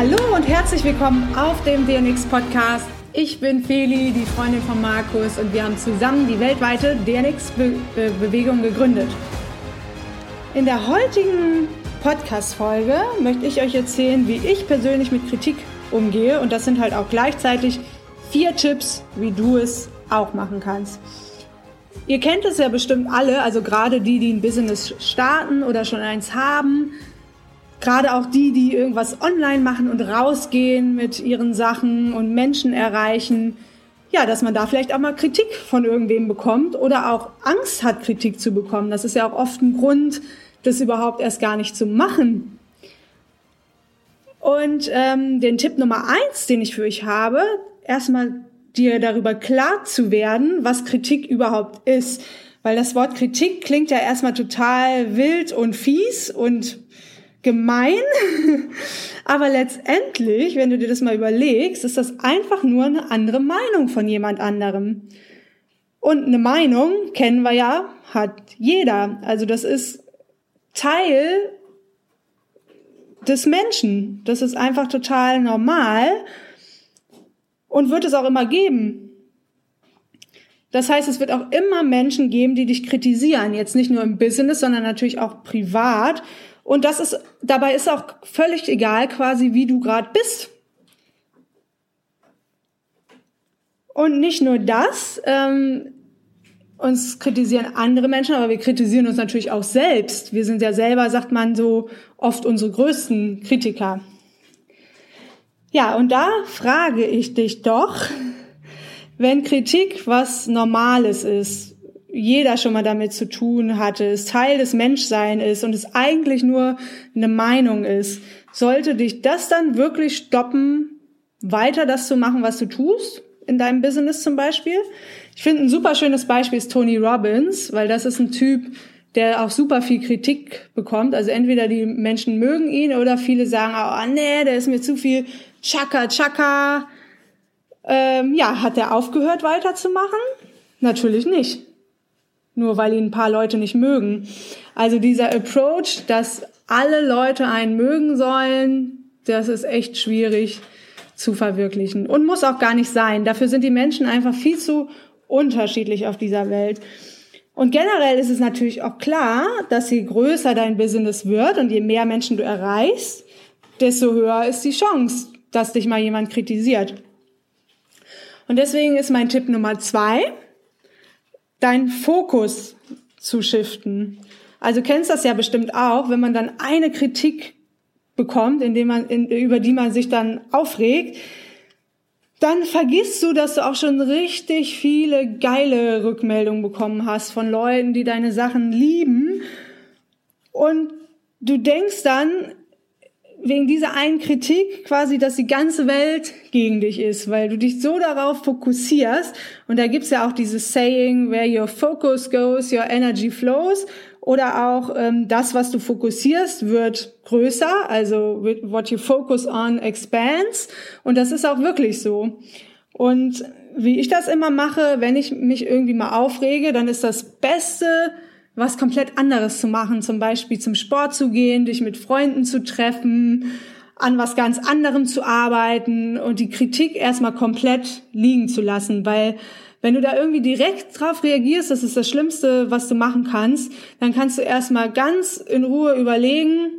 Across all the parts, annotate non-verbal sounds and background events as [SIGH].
Hallo und herzlich willkommen auf dem DNX Podcast. Ich bin Feli, die Freundin von Markus und wir haben zusammen die weltweite DNX-Bewegung gegründet. In der heutigen Podcast-Folge möchte ich euch erzählen, wie ich persönlich mit Kritik umgehe und das sind halt auch gleichzeitig vier Tipps, wie du es auch machen kannst. Ihr kennt es ja bestimmt alle, also gerade die, die ein Business starten oder schon eins haben, gerade auch die, die irgendwas online machen und rausgehen mit ihren Sachen und Menschen erreichen, ja, dass man da vielleicht auch mal Kritik von irgendwem bekommt oder auch Angst hat, Kritik zu bekommen. Das ist ja auch oft ein Grund, das überhaupt erst gar nicht zu machen. Und ähm, den Tipp Nummer eins, den ich für euch habe, erstmal dir darüber klar zu werden, was Kritik überhaupt ist. Weil das Wort Kritik klingt ja erstmal total wild und fies und gemein. [LAUGHS] Aber letztendlich, wenn du dir das mal überlegst, ist das einfach nur eine andere Meinung von jemand anderem. Und eine Meinung, kennen wir ja, hat jeder. Also das ist Teil des Menschen. Das ist einfach total normal und wird es auch immer geben. Das heißt, es wird auch immer Menschen geben, die dich kritisieren. Jetzt nicht nur im Business, sondern natürlich auch privat. Und das ist, dabei ist auch völlig egal quasi, wie du gerade bist. Und nicht nur das, ähm, uns kritisieren andere Menschen, aber wir kritisieren uns natürlich auch selbst. Wir sind ja selber, sagt man so, oft unsere größten Kritiker. Ja, und da frage ich dich doch, wenn Kritik was Normales ist, jeder schon mal damit zu tun hatte, es Teil des Menschseins ist und es eigentlich nur eine Meinung ist, sollte dich das dann wirklich stoppen, weiter das zu machen, was du tust, in deinem Business zum Beispiel? Ich finde ein super schönes Beispiel ist Tony Robbins, weil das ist ein Typ, der auch super viel Kritik bekommt. Also entweder die Menschen mögen ihn oder viele sagen, oh nee, der ist mir zu viel Chaka Chaka. Ähm, ja, hat er aufgehört weiterzumachen? Natürlich nicht. Nur weil ihn ein paar Leute nicht mögen. Also dieser Approach, dass alle Leute einen mögen sollen, das ist echt schwierig zu verwirklichen und muss auch gar nicht sein. Dafür sind die Menschen einfach viel zu unterschiedlich auf dieser Welt. Und generell ist es natürlich auch klar, dass je größer dein Business wird und je mehr Menschen du erreichst, desto höher ist die Chance, dass dich mal jemand kritisiert. Und deswegen ist mein Tipp Nummer zwei, deinen Fokus zu shiften. Also kennst das ja bestimmt auch, wenn man dann eine Kritik bekommt, indem man, in, über die man sich dann aufregt, dann vergisst du, dass du auch schon richtig viele geile Rückmeldungen bekommen hast von Leuten, die deine Sachen lieben. Und du denkst dann, wegen dieser einen Kritik quasi, dass die ganze Welt gegen dich ist, weil du dich so darauf fokussierst. Und da gibt's ja auch dieses Saying, where your focus goes, your energy flows. Oder auch ähm, das, was du fokussierst, wird größer. Also what you focus on expands. Und das ist auch wirklich so. Und wie ich das immer mache, wenn ich mich irgendwie mal aufrege, dann ist das Beste, was komplett anderes zu machen, zum Beispiel zum Sport zu gehen, dich mit Freunden zu treffen, an was ganz anderem zu arbeiten und die Kritik erstmal komplett liegen zu lassen, weil wenn du da irgendwie direkt drauf reagierst, das ist das Schlimmste, was du machen kannst, dann kannst du erstmal ganz in Ruhe überlegen,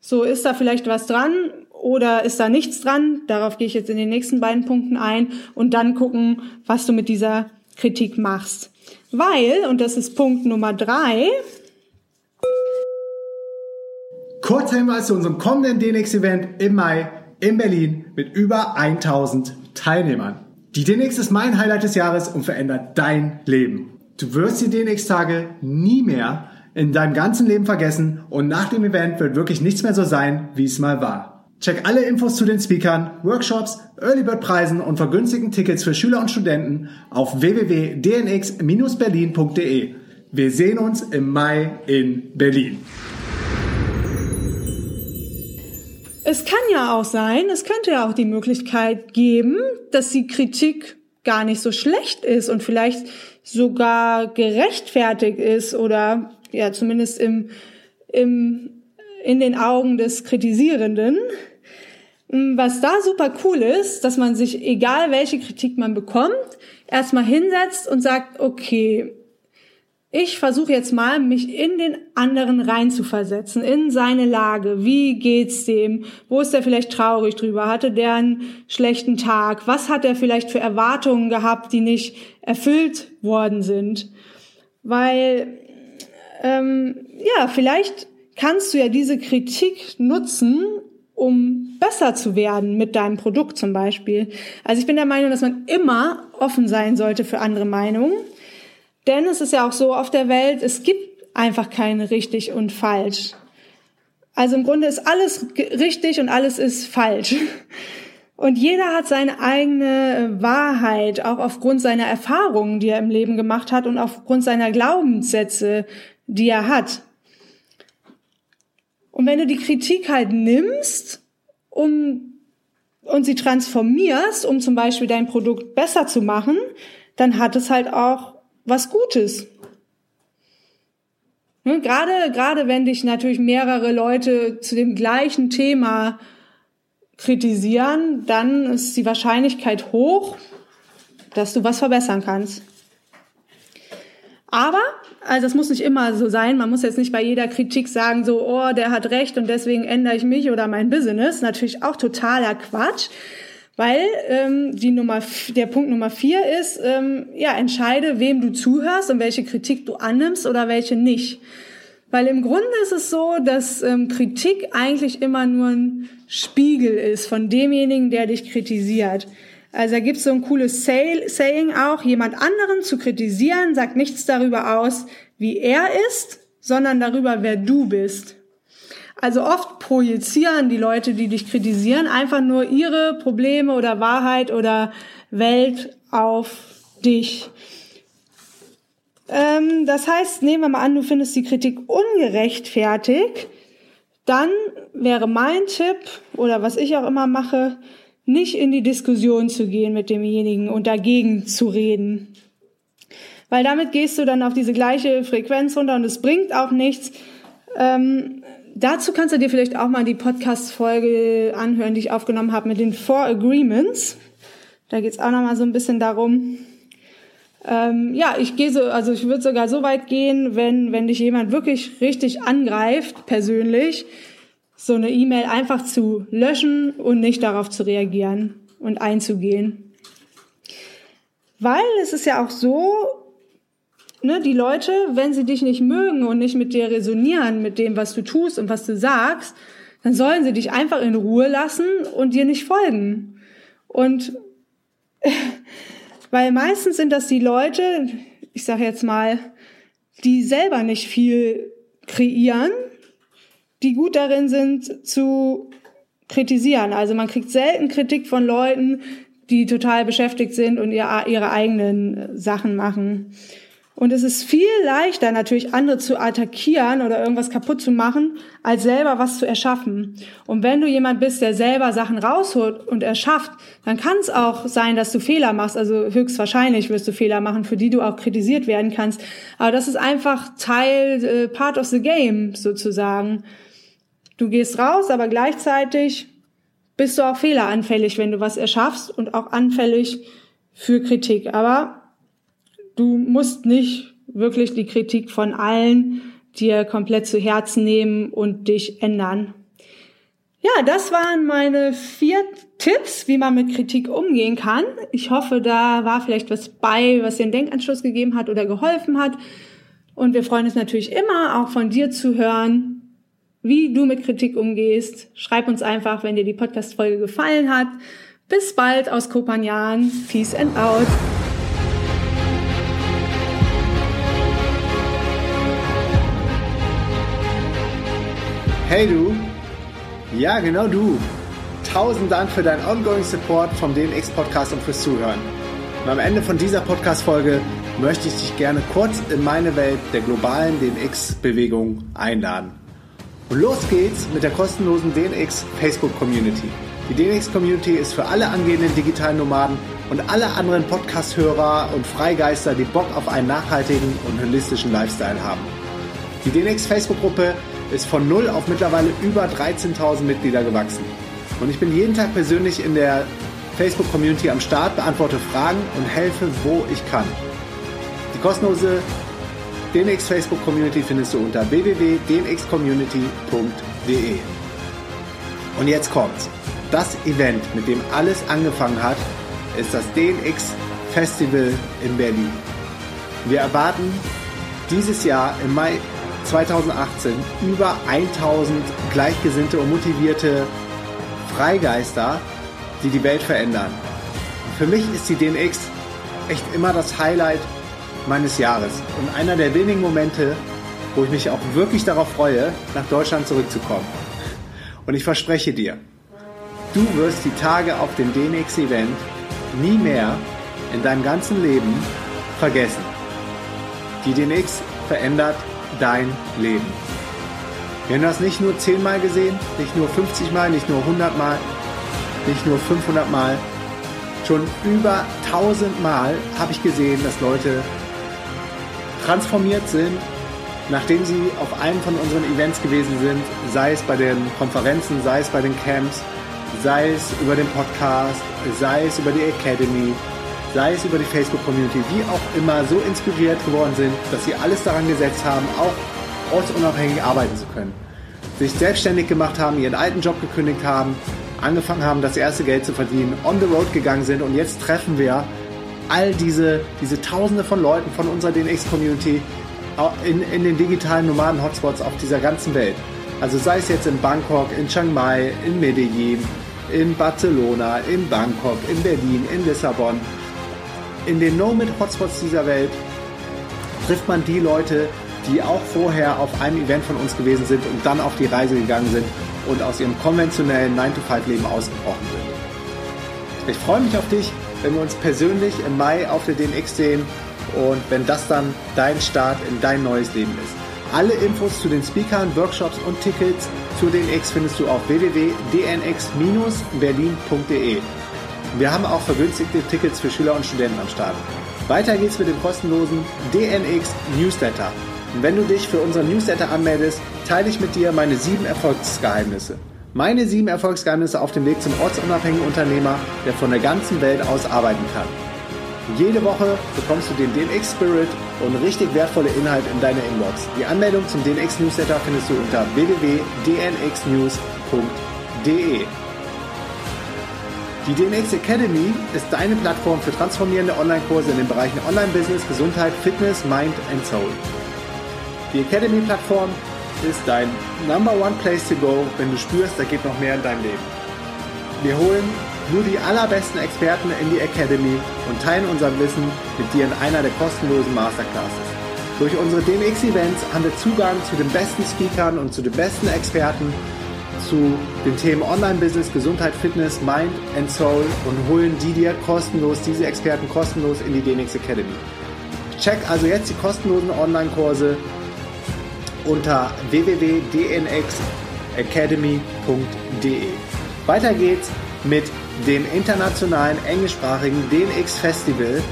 so ist da vielleicht was dran oder ist da nichts dran? Darauf gehe ich jetzt in den nächsten beiden Punkten ein und dann gucken, was du mit dieser Kritik machst. Weil, und das ist Punkt Nummer drei, Kurzer Hinweis zu unserem kommenden DNX-Event im Mai in Berlin mit über 1000 Teilnehmern. Die DNX ist mein Highlight des Jahres und verändert dein Leben. Du wirst die DNX-Tage nie mehr in deinem ganzen Leben vergessen und nach dem Event wird wirklich nichts mehr so sein, wie es mal war. Check alle Infos zu den Speakern, Workshops, Early Bird Preisen und vergünstigten Tickets für Schüler und Studenten auf www.dnx-berlin.de. Wir sehen uns im Mai in Berlin. Es kann ja auch sein, es könnte ja auch die Möglichkeit geben, dass die Kritik gar nicht so schlecht ist und vielleicht sogar gerechtfertigt ist oder ja zumindest im, im, in den Augen des Kritisierenden. hm, was da super cool ist, dass man sich, egal welche Kritik man bekommt, erstmal hinsetzt und sagt, okay, ich versuche jetzt mal, mich in den anderen reinzuversetzen, in seine Lage. Wie geht's dem? Wo ist er vielleicht traurig drüber? Hatte der einen schlechten Tag? Was hat er vielleicht für Erwartungen gehabt, die nicht erfüllt worden sind? Weil, ähm, ja, vielleicht kannst du ja diese Kritik nutzen, um besser zu werden mit deinem Produkt zum Beispiel. Also ich bin der Meinung, dass man immer offen sein sollte für andere Meinungen denn es ist ja auch so auf der Welt, es gibt einfach kein richtig und falsch. Also im Grunde ist alles richtig und alles ist falsch. Und jeder hat seine eigene Wahrheit, auch aufgrund seiner Erfahrungen, die er im Leben gemacht hat und aufgrund seiner Glaubenssätze, die er hat. Und wenn du die Kritik halt nimmst, um, und sie transformierst, um zum Beispiel dein Produkt besser zu machen, dann hat es halt auch was Gutes. Ne, gerade, gerade wenn dich natürlich mehrere Leute zu dem gleichen Thema kritisieren, dann ist die Wahrscheinlichkeit hoch, dass du was verbessern kannst. Aber, also das muss nicht immer so sein, man muss jetzt nicht bei jeder Kritik sagen, so, oh, der hat recht und deswegen ändere ich mich oder mein Business. Natürlich auch totaler Quatsch. Weil ähm, die Nummer, der Punkt Nummer vier ist, ähm, ja, entscheide, wem du zuhörst und welche Kritik du annimmst oder welche nicht. Weil im Grunde ist es so, dass ähm, Kritik eigentlich immer nur ein Spiegel ist von demjenigen, der dich kritisiert. Also da gibt's so ein cooles Say Saying auch, jemand anderen zu kritisieren, sagt nichts darüber aus, wie er ist, sondern darüber, wer du bist. Also oft projizieren die Leute, die dich kritisieren, einfach nur ihre Probleme oder Wahrheit oder Welt auf dich. Ähm, das heißt, nehmen wir mal an, du findest die Kritik ungerechtfertigt, dann wäre mein Tipp oder was ich auch immer mache, nicht in die Diskussion zu gehen mit demjenigen und dagegen zu reden. Weil damit gehst du dann auf diese gleiche Frequenz runter und es bringt auch nichts. Ähm, Dazu kannst du dir vielleicht auch mal die Podcast-Folge anhören, die ich aufgenommen habe mit den Four Agreements. Da geht's auch noch mal so ein bisschen darum. Ähm, ja, ich gehe so, also ich würde sogar so weit gehen, wenn wenn dich jemand wirklich richtig angreift, persönlich, so eine E-Mail einfach zu löschen und nicht darauf zu reagieren und einzugehen. Weil es ist ja auch so, ne, die Leute, wenn sie dich nicht mögen und nicht mit dir resonieren, mit dem, was du tust und was du sagst, dann sollen sie dich einfach in Ruhe lassen und dir nicht folgen. Und [LAUGHS] weil meistens sind das die Leute, ich sage jetzt mal, die selber nicht viel kreieren, die gut darin sind zu kritisieren. Also man kriegt selten Kritik von Leuten, die total beschäftigt sind und ihre eigenen Sachen machen. Und es ist viel leichter, natürlich andere zu attackieren oder irgendwas kaputt zu machen, als selber was zu erschaffen. Und wenn du jemand bist, der selber Sachen rausholt und erschafft, dann kann es auch sein, dass du Fehler machst. Also höchstwahrscheinlich wirst du Fehler machen, für die du auch kritisiert werden kannst. Aber das ist einfach Teil, äh, part of the game sozusagen. Du gehst raus, aber gleichzeitig bist du auch fehleranfällig, wenn du was erschaffst und auch anfällig für Kritik. Aber du musst nicht wirklich die Kritik von allen dir komplett zu Herzen nehmen und dich ändern. Ja, das waren meine vier Tipps, wie man mit Kritik umgehen kann. Ich hoffe, da war vielleicht was bei, was dir einen Denkanschluss gegeben hat oder geholfen hat. Und wir freuen uns natürlich immer, auch von dir zu hören, wie du mit Kritik umgehst. Schreib uns einfach, wenn dir die Podcast-Folge gefallen hat. Bis bald aus Kopanjan. Peace and out. Hey du, ja genau du. Tausend Dank für deinen ongoing Support vom DNX Podcast und fürs Zuhören. Und am Ende von dieser Podcast-Folge möchte ich dich gerne kurz in meine Welt der globalen DNX-Bewegung einladen. Und los geht's mit der kostenlosen DNX Facebook Community. Die DNX Community ist für alle angehenden digitalen Nomaden und alle anderen Podcast-Hörer und Freigeister, die Bock auf einen nachhaltigen und holistischen Lifestyle haben. Die DNX Facebook-Gruppe ist von null auf mittlerweile über 13.000 Mitglieder gewachsen. Und ich bin jeden Tag persönlich in der Facebook-Community am Start, beantworte Fragen und helfe, wo ich kann. Die kostenlose DNX Facebook Community findest du unter www.dnxcommunity.de. Und jetzt kommt's. Das Event, mit dem alles angefangen hat, ist das DNX Festival in Berlin. Wir erwarten dieses Jahr im Mai 2018 über 1000 gleichgesinnte und motivierte Freigeister, die die Welt verändern. Für mich ist die DNX echt immer das Highlight meines Jahres und einer der wenigen Momente, wo ich mich auch wirklich darauf freue, nach Deutschland zurückzukommen. Und ich verspreche dir, du wirst die Tage auf dem DNX-Event nie mehr in deinem ganzen Leben vergessen. Die DNX verändert dein Leben. Wir haben das nicht nur 10 Mal gesehen, nicht nur 50 Mal, nicht nur 100 Mal, nicht nur 500 Mal. Schon über 1000 Mal habe ich gesehen, dass Leute transformiert sind, nachdem sie auf einem von unseren Events gewesen sind, sei es bei den Konferenzen, sei es bei den Camps, sei es über den Podcast, sei es über die Academy, sei es über die Facebook-Community, wie auch immer, so inspiriert geworden sind, dass sie alles daran gesetzt haben, auch ortsunabhängig arbeiten zu können. Sich selbstständig gemacht haben, ihren alten Job gekündigt haben, angefangen haben, das erste Geld zu verdienen, on the road gegangen sind und jetzt treffen wir all diese, diese Tausende von Leuten von unserer DNX-Community in, in den digitalen Nomaden-Hotspots auf dieser ganzen Welt. Also sei es jetzt in Bangkok, in Chiang Mai, in Medellin, in Barcelona, in Bangkok, in Berlin, in Lissabon. In den Nomad-Hotspots dieser Welt trifft man die Leute, die auch vorher auf einem Event von uns gewesen sind und dann auf die Reise gegangen sind und aus ihrem konventionellen 9-to-5-Leben ausgebrochen sind. Ich freue mich auf dich wenn wir uns persönlich im Mai auf der DNX sehen und wenn das dann dein Start in dein neues Leben ist. Alle Infos zu den Speakern, Workshops und Tickets zu DNX findest du auf www.dnx-berlin.de. Wir haben auch vergünstigte Tickets für Schüler und Studenten am Start. Weiter geht's mit dem kostenlosen DNX Newsletter. Und wenn du dich für unseren Newsletter anmeldest, teile ich mit dir meine sieben Erfolgsgeheimnisse. Meine sieben Erfolgsgeheimnisse auf dem Weg zum ortsunabhängigen Unternehmer, der von der ganzen Welt aus arbeiten kann. Jede Woche bekommst du den DNX Spirit und richtig wertvolle Inhalte in deine Inbox. Die Anmeldung zum DNX Newsletter findest du unter www.dnxnews.de. Die DNX Academy ist deine Plattform für transformierende Online-Kurse in den Bereichen Online-Business, Gesundheit, Fitness, Mind and Soul. Die Academy-Plattform ist dein Number One Place to Go, wenn du spürst, da geht noch mehr in deinem Leben. Wir holen nur die allerbesten Experten in die Academy und teilen unser Wissen mit dir in einer der kostenlosen Masterclasses. Durch unsere DMX-Events haben wir Zugang zu den besten Speakern und zu den besten Experten zu den Themen Online-Business, Gesundheit, Fitness, Mind and Soul und holen die dir kostenlos, diese Experten kostenlos in die DMX Academy. Check also jetzt die kostenlosen Online-Kurse unter www.dnxacademy.de. Weiter geht's mit dem internationalen englischsprachigen DNX Festival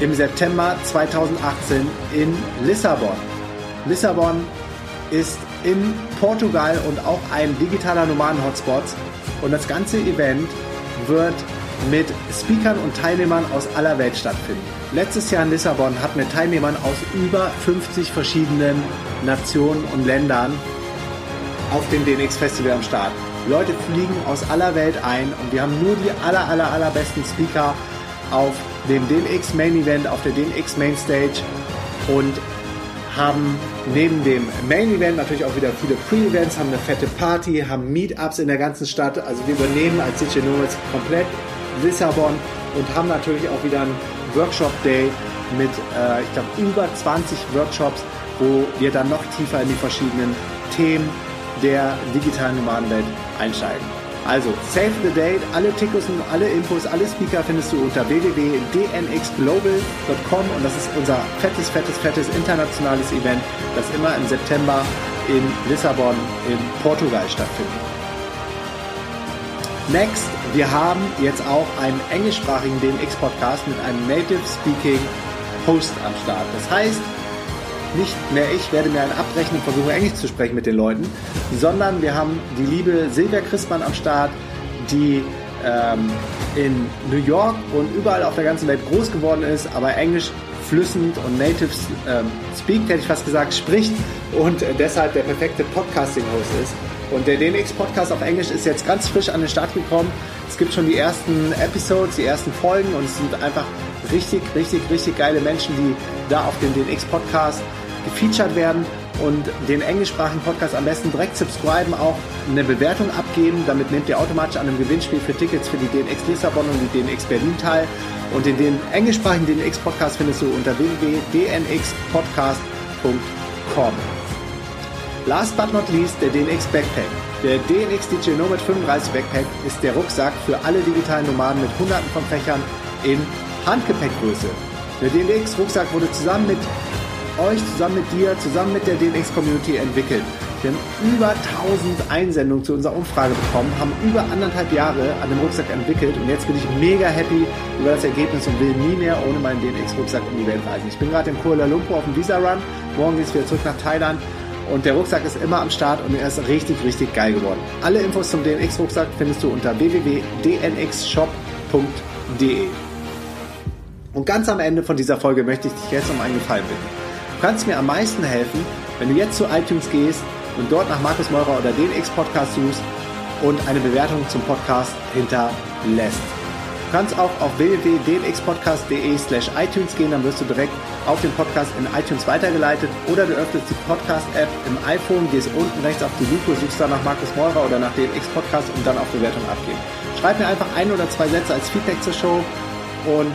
im September 2018 in Lissabon. Lissabon ist in Portugal und auch ein digitaler Nomaden-Hotspot und das ganze Event wird mit Speakern und Teilnehmern aus aller Welt stattfinden. Letztes Jahr in Lissabon hatten wir Teilnehmern aus über 50 verschiedenen Nationen und Ländern auf dem DNX Festival am Start. Leute fliegen aus aller Welt ein und wir haben nur die aller, aller, allerbesten Speaker auf dem DNX Main Event, auf der DNX Main Stage und haben neben dem Main Event natürlich auch wieder viele Pre-Events, haben eine fette Party, haben Meetups in der ganzen Stadt. Also wir übernehmen als DJ Nomads komplett Lissabon und haben natürlich auch wieder einen Workshop Day mit, äh, ich glaube, über 20 Workshops, wo wir dann noch tiefer in die verschiedenen Themen der digitalen Nomadenwelt einsteigen. Also, save the date, alle Tickets und alle Infos, alle Speaker findest du unter www.dnxglobal.com und das ist unser fettes, fettes, fettes internationales Event, das immer im September in Lissabon in Portugal stattfindet. Next, wir haben jetzt auch einen englischsprachigen DNX-Podcast mit einem Native Speaking Host am Start. Das heißt, nicht mehr ich werde mir einen abbrechen und versuche Englisch zu sprechen mit den Leuten, sondern wir haben die liebe Silvia Christmann am Start, die ähm, in New York und überall auf der ganzen Welt groß geworden ist, aber Englisch flüssend und native ähm, speak, hätte ich fast gesagt, spricht und deshalb der perfekte Podcasting-Host ist. Und der DNX-Podcast auf Englisch ist jetzt ganz frisch an den Start gekommen. Es gibt schon die ersten Episodes, die ersten Folgen und es sind einfach richtig, richtig, richtig geile Menschen, die da auf dem DNX-Podcast gefeatured werden und den englischsprachigen Podcast am besten direkt subscriben, auch eine Bewertung abgeben. Damit nehmt ihr automatisch an einem Gewinnspiel für Tickets für die DNX Lissabon und die DNX Berlin teil. Und den, den englischsprachigen DNX Podcast findest du unter www.dnxpodcast.com. Last but not least der DNX Backpack. Der DNX DJ Nomad 35 Backpack ist der Rucksack für alle digitalen Nomaden mit hunderten von Fächern in Handgepäckgröße. Der DNX Rucksack wurde zusammen mit euch, zusammen mit dir, zusammen mit der DNX Community entwickelt. Wir haben über 1000 Einsendungen zu unserer Umfrage bekommen, haben über anderthalb Jahre an dem Rucksack entwickelt und jetzt bin ich mega happy über das Ergebnis und will nie mehr ohne meinen DNX-Rucksack um die Welt reisen. Ich bin gerade in Kuala Lumpur auf dem Visa-Run, morgen geht es wieder zurück nach Thailand und der Rucksack ist immer am Start und er ist richtig, richtig geil geworden. Alle Infos zum DNX-Rucksack findest du unter www.dnxshop.de. Und ganz am Ende von dieser Folge möchte ich dich jetzt um einen Gefallen bitten. Du kannst mir am meisten helfen, wenn du jetzt zu iTunes gehst und dort nach Markus Meurer oder den X-Podcast suchst und eine Bewertung zum Podcast hinterlässt. Du kannst auch auf www.dnxpodcast.de slash iTunes gehen, dann wirst du direkt auf den Podcast in iTunes weitergeleitet oder du öffnest die Podcast-App im iPhone, gehst unten rechts auf die Lupe, suchst dann nach Markus Meurer oder nach dem X-Podcast und dann auf Bewertung abgeben. Schreib mir einfach ein oder zwei Sätze als Feedback zur Show und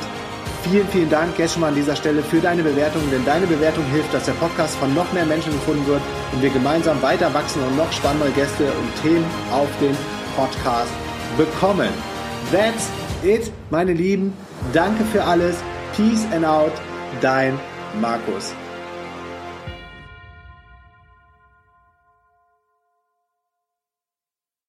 Vielen, vielen Dank jetzt schon mal an dieser Stelle für deine Bewertung, denn deine Bewertung hilft, dass der Podcast von noch mehr Menschen gefunden wird und wir gemeinsam weiter wachsen und noch spannendere Gäste und Themen auf den Podcast bekommen. That's it, meine Lieben. Danke für alles. Peace and out. Dein Markus.